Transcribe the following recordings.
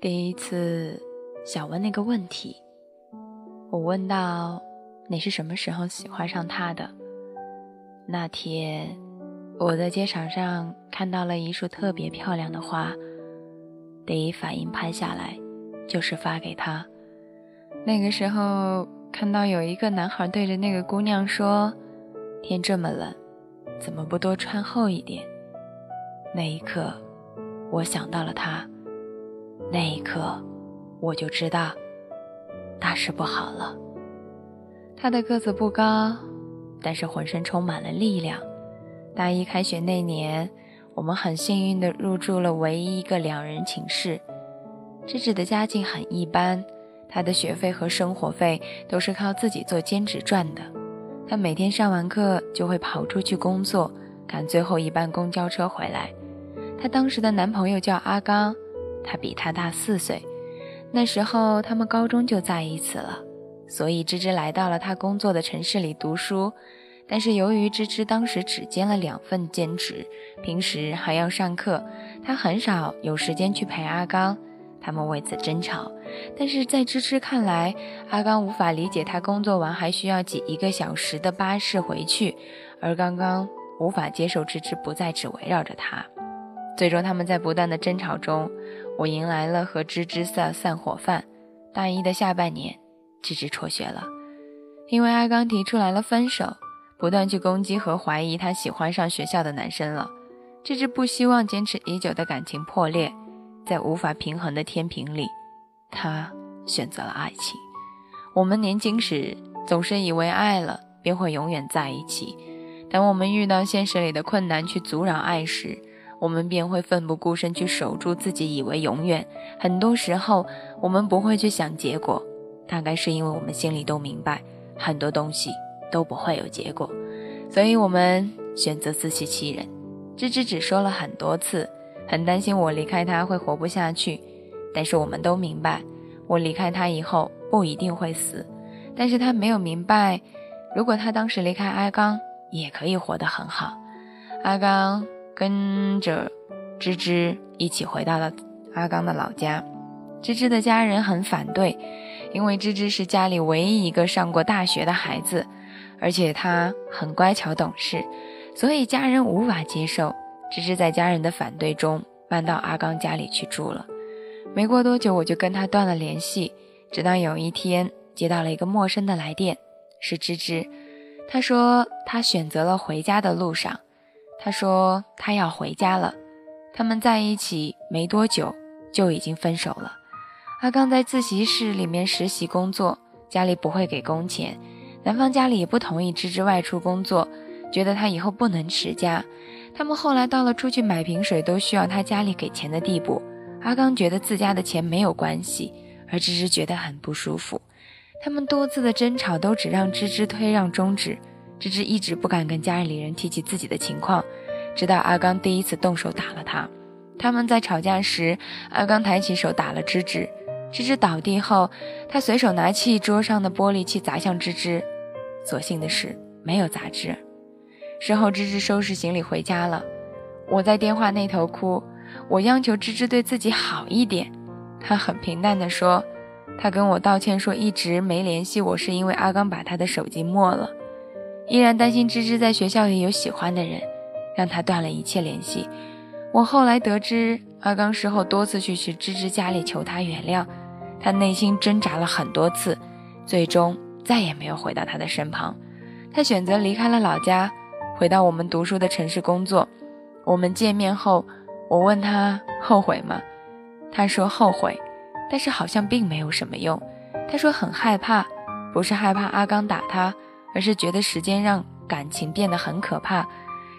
第一次想问那个问题，我问到你是什么时候喜欢上他的？那天我在街场上看到了一束特别漂亮的花，第一反应拍下来就是发给他。那个时候看到有一个男孩对着那个姑娘说：“天这么冷，怎么不多穿厚一点？”那一刻，我想到了他。那一刻，我就知道大事不好了。他的个子不高，但是浑身充满了力量。大一开学那年，我们很幸运地入住了唯一一个两人寝室。芝芝的家境很一般，她的学费和生活费都是靠自己做兼职赚的。她每天上完课就会跑出去工作，赶最后一班公交车回来。她当时的男朋友叫阿刚，他比他大四岁。那时候他们高中就在一起了，所以芝芝来到了他工作的城市里读书。但是由于芝芝当时只兼了两份兼职，平时还要上课，他很少有时间去陪阿刚。他们为此争吵。但是在芝芝看来，阿刚无法理解他工作完还需要挤一个小时的巴士回去，而刚刚无法接受芝芝不再只围绕着他。最终，他们在不断的争吵中，我迎来了和芝芝的散伙饭。大一的下半年，芝芝辍学了，因为阿刚提出来了分手，不断去攻击和怀疑他喜欢上学校的男生了。芝芝不希望坚持已久的感情破裂，在无法平衡的天平里，他选择了爱情。我们年轻时总是以为爱了便会永远在一起，当我们遇到现实里的困难去阻扰爱时，我们便会奋不顾身去守住自己以为永远。很多时候，我们不会去想结果，大概是因为我们心里都明白，很多东西都不会有结果，所以我们选择自欺欺人。芝芝只说了很多次，很担心我离开他会活不下去。但是我们都明白，我离开他以后不一定会死。但是他没有明白，如果他当时离开阿刚，也可以活得很好。阿刚。跟着芝芝一起回到了阿刚的老家，芝芝的家人很反对，因为芝芝是家里唯一一个上过大学的孩子，而且她很乖巧懂事，所以家人无法接受。芝芝在家人的反对中搬到阿刚家里去住了。没过多久，我就跟他断了联系，直到有一天接到了一个陌生的来电，是芝芝，她说她选择了回家的路上。他说他要回家了，他们在一起没多久就已经分手了。阿刚在自习室里面实习工作，家里不会给工钱，男方家里也不同意芝芝外出工作，觉得他以后不能持家。他们后来到了出去买瓶水都需要他家里给钱的地步。阿刚觉得自家的钱没有关系，而芝芝觉得很不舒服。他们多次的争吵都只让芝芝退让终止。芝芝一直不敢跟家里人提起自己的情况，直到阿刚第一次动手打了他。他们在吵架时，阿刚抬起手打了芝芝。芝芝倒地后，他随手拿起桌上的玻璃器砸向芝芝，所幸的是没有砸芝。事后，芝芝收拾行李回家了。我在电话那头哭，我央求芝芝对自己好一点。他很平淡地说：“他跟我道歉说，一直没联系我是因为阿刚把他的手机没了。”依然担心芝芝在学校里有喜欢的人，让他断了一切联系。我后来得知，阿刚事后多次去去芝芝家里求她原谅，他内心挣扎了很多次，最终再也没有回到她的身旁。他选择离开了老家，回到我们读书的城市工作。我们见面后，我问他后悔吗？他说后悔，但是好像并没有什么用。他说很害怕，不是害怕阿刚打他。而是觉得时间让感情变得很可怕，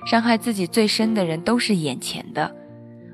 伤害自己最深的人都是眼前的。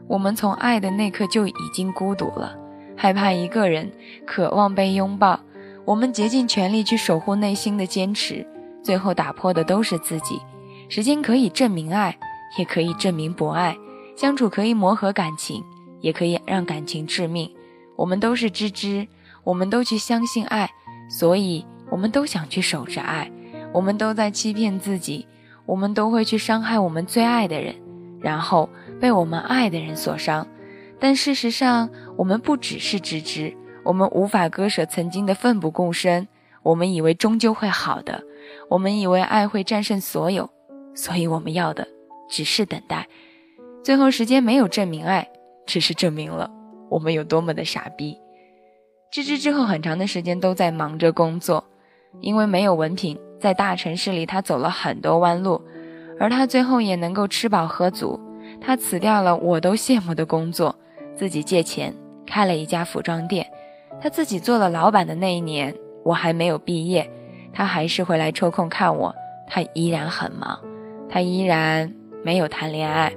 我们从爱的那刻就已经孤独了，害怕一个人，渴望被拥抱。我们竭尽全力去守护内心的坚持，最后打破的都是自己。时间可以证明爱，也可以证明不爱。相处可以磨合感情，也可以让感情致命。我们都是知知，我们都去相信爱，所以我们都想去守着爱。我们都在欺骗自己，我们都会去伤害我们最爱的人，然后被我们爱的人所伤。但事实上，我们不只是芝芝，我们无法割舍曾经的奋不顾身。我们以为终究会好的，我们以为爱会战胜所有，所以我们要的只是等待。最后，时间没有证明爱，只是证明了我们有多么的傻逼。芝芝之后很长的时间都在忙着工作，因为没有文凭，在大城市里他走了很多弯路，而他最后也能够吃饱喝足。他辞掉了我都羡慕的工作，自己借钱开了一家服装店。他自己做了老板的那一年。我还没有毕业，他还是会来抽空看我。他依然很忙，他依然没有谈恋爱。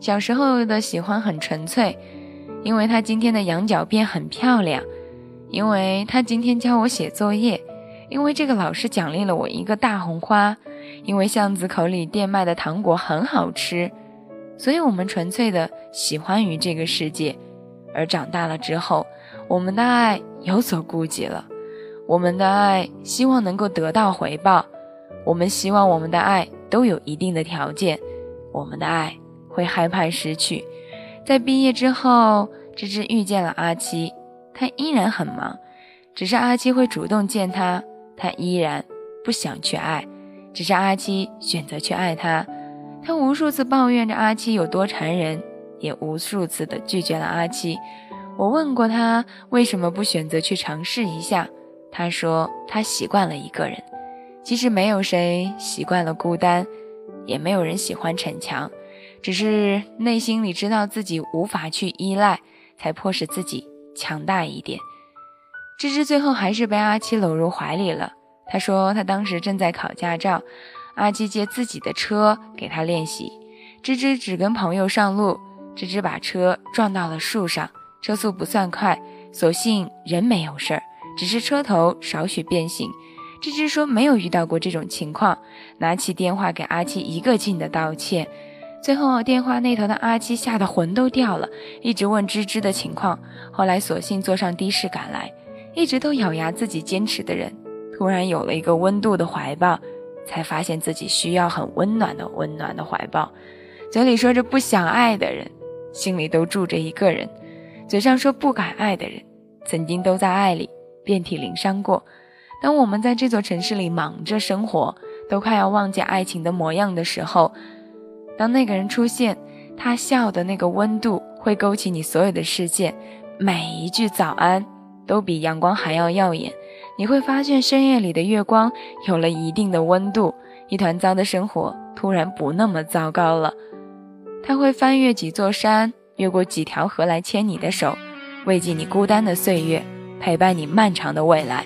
小时候的喜欢很纯粹，因为他今天的羊角辫很漂亮，因为他今天教我写作业，因为这个老师奖励了我一个大红花，因为巷子口里店卖的糖果很好吃，所以我们纯粹的喜欢于这个世界。而长大了之后，我们的爱有所顾忌了。我们的爱希望能够得到回报，我们希望我们的爱都有一定的条件，我们的爱会害怕失去。在毕业之后，芝芝遇见了阿七，他依然很忙，只是阿七会主动见他，他依然不想去爱，只是阿七选择去爱他。他无数次抱怨着阿七有多缠人，也无数次的拒绝了阿七。我问过他为什么不选择去尝试一下。他说：“他习惯了一个人，其实没有谁习惯了孤单，也没有人喜欢逞强，只是内心里知道自己无法去依赖，才迫使自己强大一点。”芝芝最后还是被阿七搂入怀里了。他说：“他当时正在考驾照，阿七借自己的车给他练习。芝芝只跟朋友上路，芝芝把车撞到了树上，车速不算快，所幸人没有事儿。”只是车头少许变形，芝芝说没有遇到过这种情况，拿起电话给阿七一个劲的道歉。最后电话那头的阿七吓得魂都掉了，一直问芝芝的情况。后来索性坐上的士赶来，一直都咬牙自己坚持的人，突然有了一个温度的怀抱，才发现自己需要很温暖的温暖的怀抱。嘴里说着不想爱的人，心里都住着一个人；嘴上说不敢爱的人，曾经都在爱里。遍体鳞伤过。当我们在这座城市里忙着生活，都快要忘记爱情的模样的时候，当那个人出现，他笑的那个温度会勾起你所有的事件。每一句早安都比阳光还要耀眼。你会发现深夜里的月光有了一定的温度，一团糟的生活突然不那么糟糕了。他会翻越几座山，越过几条河来牵你的手，慰藉你孤单的岁月。陪伴你漫长的未来，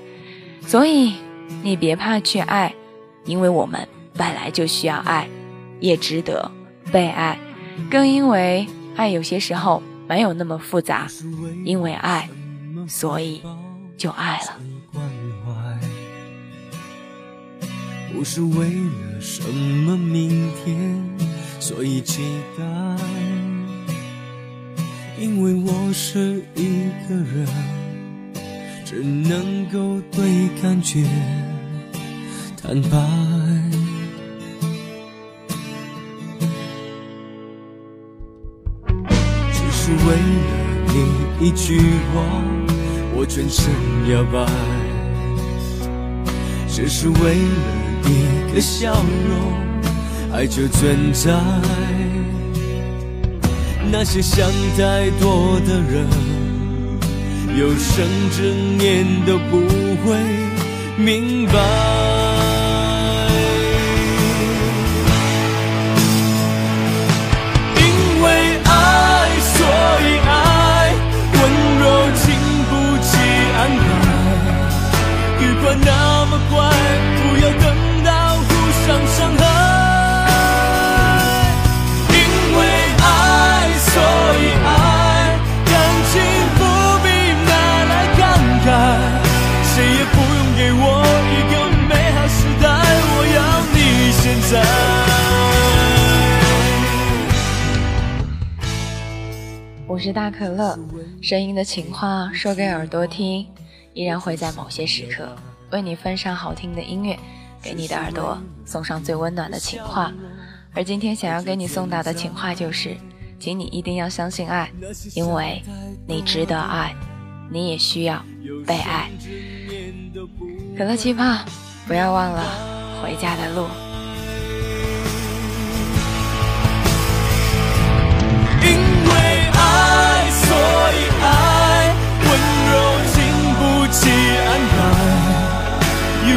所以你别怕去爱，因为我们本来就需要爱，也值得被爱，更因为爱有些时候没有那么复杂，因为爱，所以就爱了。不是为了什么明天，所以期待，因为我是一个人。只能够对感觉坦白，只是为了你一句话，我全身摇摆；只是为了一个笑容，爱就存在。那些想太多的人。有生之年都不会明白，我是大可乐，声音的情话说给耳朵听，依然会在某些时刻为你分上好听的音乐，给你的耳朵送上最温暖的情话。而今天想要给你送达的情话就是。请你一定要相信爱，因为你值得爱，你也需要被爱。可乐气泡，不要忘了回家的路。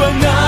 when I